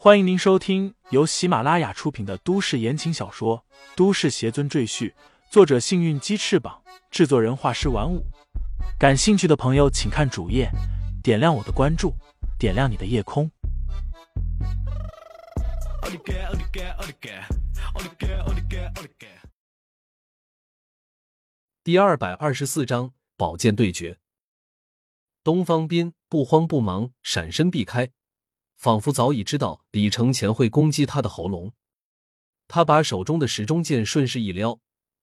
欢迎您收听由喜马拉雅出品的都市言情小说《都市邪尊赘婿》，作者：幸运鸡翅膀，制作人：画师玩五。感兴趣的朋友，请看主页，点亮我的关注，点亮你的夜空。第二百二十四章宝剑对决。东方斌不慌不忙，闪身避开。仿佛早已知道李承前会攻击他的喉咙，他把手中的时钟剑顺势一撩，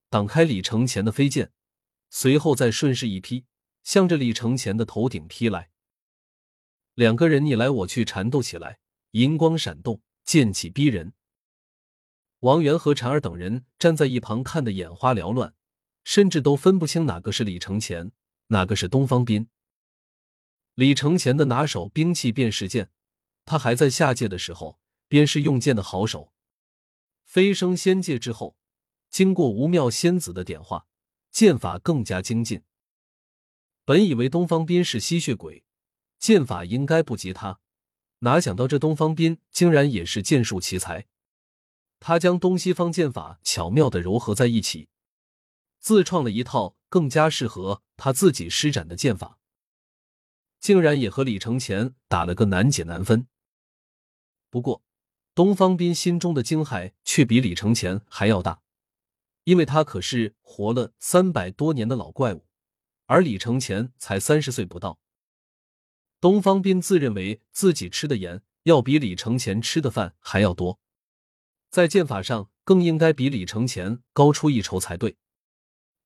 挡开李承前的飞剑，随后再顺势一劈，向着李承前的头顶劈来。两个人你来我去缠斗起来，银光闪动，剑气逼人。王源和婵儿等人站在一旁看得眼花缭乱，甚至都分不清哪个是李承前，哪个是东方斌。李承前的拿手兵器便是剑。他还在下界的时候，便是用剑的好手。飞升仙界之后，经过无妙仙子的点化，剑法更加精进。本以为东方斌是吸血鬼，剑法应该不及他，哪想到这东方斌竟然也是剑术奇才。他将东西方剑法巧妙的糅合在一起，自创了一套更加适合他自己施展的剑法，竟然也和李承前打了个难解难分。不过，东方斌心中的惊骇却比李承前还要大，因为他可是活了三百多年的老怪物，而李承前才三十岁不到。东方斌自认为自己吃的盐要比李承前吃的饭还要多，在剑法上更应该比李承前高出一筹才对，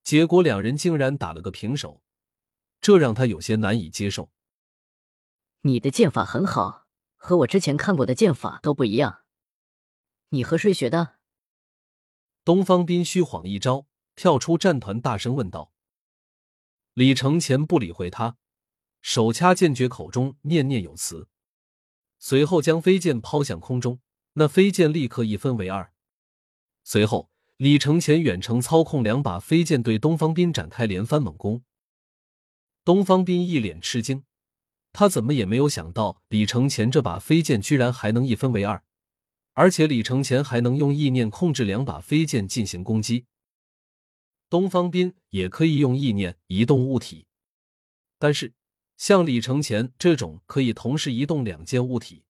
结果两人竟然打了个平手，这让他有些难以接受。你的剑法很好。和我之前看过的剑法都不一样，你和谁学的？东方斌虚晃一招，跳出战团，大声问道。李承前不理会他，手掐剑诀，口中念念有词，随后将飞剑抛向空中，那飞剑立刻一分为二。随后，李承前远程操控两把飞剑对东方斌展开连番猛攻。东方斌一脸吃惊。他怎么也没有想到，李承前这把飞剑居然还能一分为二，而且李承前还能用意念控制两把飞剑进行攻击。东方斌也可以用意念移动物体，但是像李承前这种可以同时移动两件物体，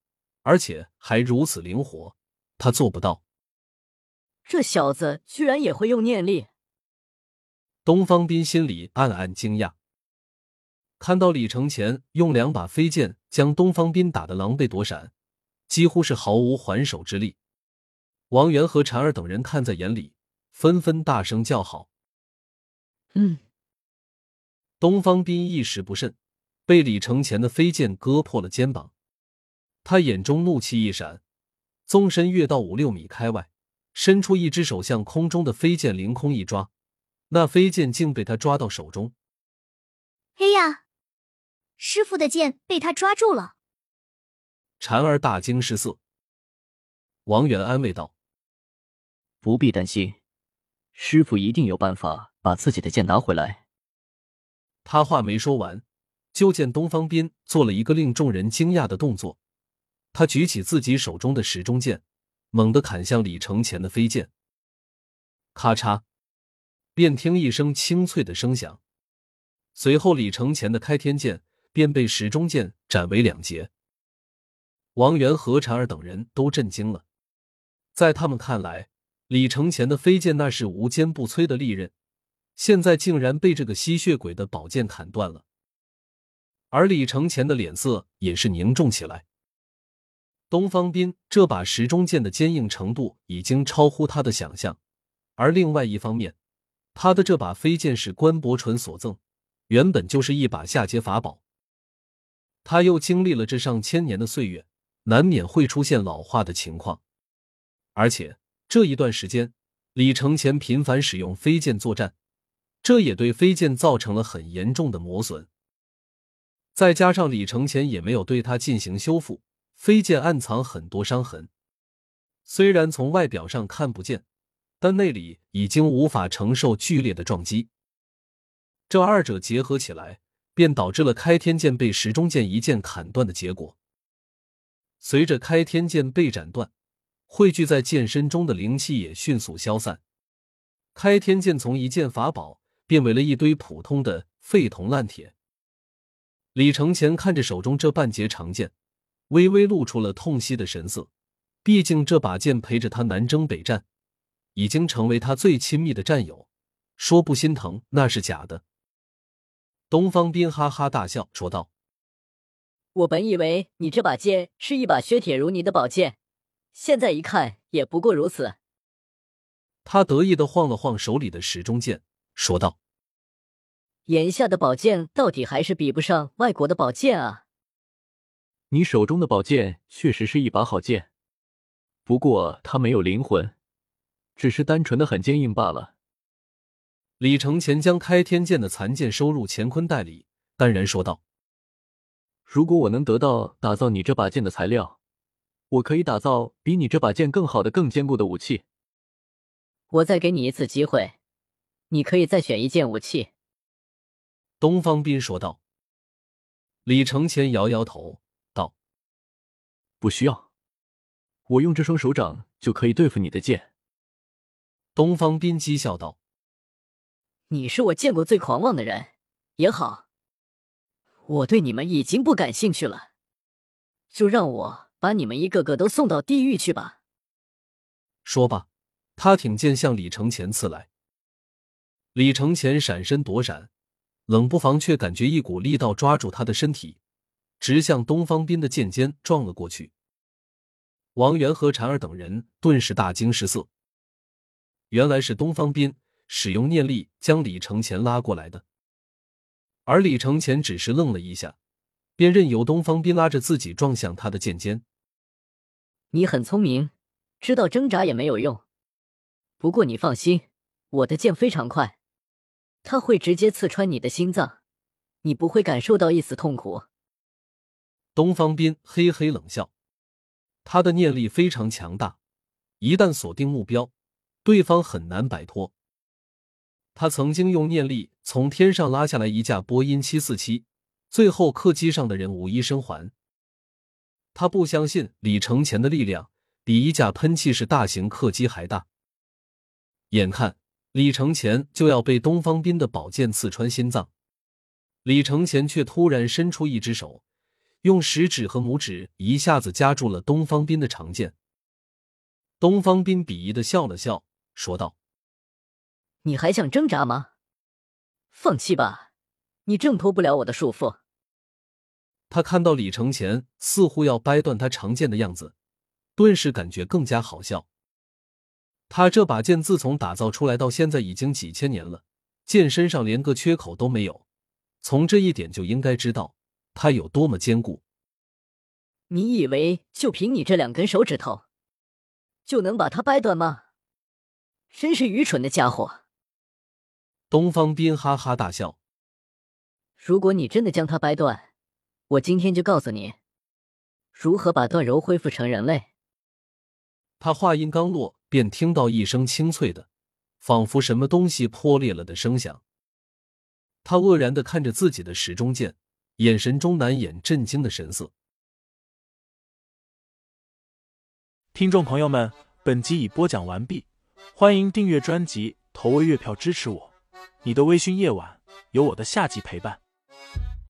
而且还如此灵活，他做不到。这小子居然也会用念力！东方斌心里暗暗惊讶。看到李承前用两把飞剑将东方斌打得狼狈躲闪，几乎是毫无还手之力。王源和婵儿等人看在眼里，纷纷大声叫好。嗯，东方斌一时不慎，被李承前的飞剑割破了肩膀。他眼中怒气一闪，纵身跃到五六米开外，伸出一只手向空中的飞剑凌空一抓，那飞剑竟被他抓到手中。哎呀！师傅的剑被他抓住了，婵儿大惊失色。王远安慰道：“不必担心，师傅一定有办法把自己的剑拿回来。”他话没说完，就见东方斌做了一个令众人惊讶的动作，他举起自己手中的时钟剑，猛地砍向李承前的飞剑。咔嚓，便听一声清脆的声响，随后李承前的开天剑。便被石中剑斩为两截。王源和婵儿等人都震惊了，在他们看来，李承前的飞剑那是无坚不摧的利刃，现在竟然被这个吸血鬼的宝剑砍断了。而李承前的脸色也是凝重起来。东方斌这把石中剑的坚硬程度已经超乎他的想象，而另外一方面，他的这把飞剑是关伯纯所赠，原本就是一把下阶法宝。他又经历了这上千年的岁月，难免会出现老化的情况。而且这一段时间，李承前频繁使用飞剑作战，这也对飞剑造成了很严重的磨损。再加上李承前也没有对他进行修复，飞剑暗藏很多伤痕，虽然从外表上看不见，但内里已经无法承受剧烈的撞击。这二者结合起来。便导致了开天剑被时钟剑一剑砍断的结果。随着开天剑被斩断，汇聚在剑身中的灵气也迅速消散。开天剑从一件法宝变为了一堆普通的废铜烂铁。李承前看着手中这半截长剑，微微露出了痛惜的神色。毕竟这把剑陪着他南征北战，已经成为他最亲密的战友，说不心疼那是假的。东方斌哈哈大笑说道：“我本以为你这把剑是一把削铁如泥的宝剑，现在一看也不过如此。”他得意的晃了晃手里的时钟剑，说道：“眼下的宝剑到底还是比不上外国的宝剑啊！你手中的宝剑确实是一把好剑，不过它没有灵魂，只是单纯的很坚硬罢了。”李承前将开天剑的残剑收入乾坤袋里，淡然说道：“如果我能得到打造你这把剑的材料，我可以打造比你这把剑更好的、更坚固的武器。”我再给你一次机会，你可以再选一件武器。”东方斌说道。李承前摇摇头道：“不需要，我用这双手掌就可以对付你的剑。”东方斌讥笑道：“你是我见过最狂妄的人。也好，我对你们已经不感兴趣了，就让我把你们一个个都送到地狱去吧。”说罢。他挺剑向李承前刺来，李承前闪身躲闪，冷不防却感觉一股力道抓住他的身体，直向东方斌的剑尖撞了过去。王源和婵儿等人顿时大惊失色，原来是东方斌使用念力将李承前拉过来的，而李承前只是愣了一下，便任由东方斌拉着自己撞向他的剑尖。你很聪明，知道挣扎也没有用。不过你放心，我的剑非常快，它会直接刺穿你的心脏，你不会感受到一丝痛苦。东方斌嘿嘿冷笑，他的念力非常强大，一旦锁定目标，对方很难摆脱。他曾经用念力从天上拉下来一架波音七四七，最后客机上的人无一生还。他不相信李承前的力量比一架喷气式大型客机还大。眼看李承前就要被东方斌的宝剑刺穿心脏，李承前却突然伸出一只手，用食指和拇指一下子夹住了东方斌的长剑。东方斌鄙夷的笑了笑，说道：“你还想挣扎吗？放弃吧，你挣脱不了我的束缚。”他看到李承前似乎要掰断他长剑的样子，顿时感觉更加好笑。他这把剑自从打造出来到现在已经几千年了，剑身上连个缺口都没有，从这一点就应该知道它有多么坚固。你以为就凭你这两根手指头就能把它掰断吗？真是愚蠢的家伙！东方斌哈哈大笑。如果你真的将它掰断，我今天就告诉你如何把段柔恢复成人类。他话音刚落。便听到一声清脆的，仿佛什么东西破裂了的声响。他愕然的看着自己的时钟剑，眼神中难掩震惊的神色。听众朋友们，本集已播讲完毕，欢迎订阅专辑，投喂月票支持我。你的微醺夜晚，有我的下集陪伴。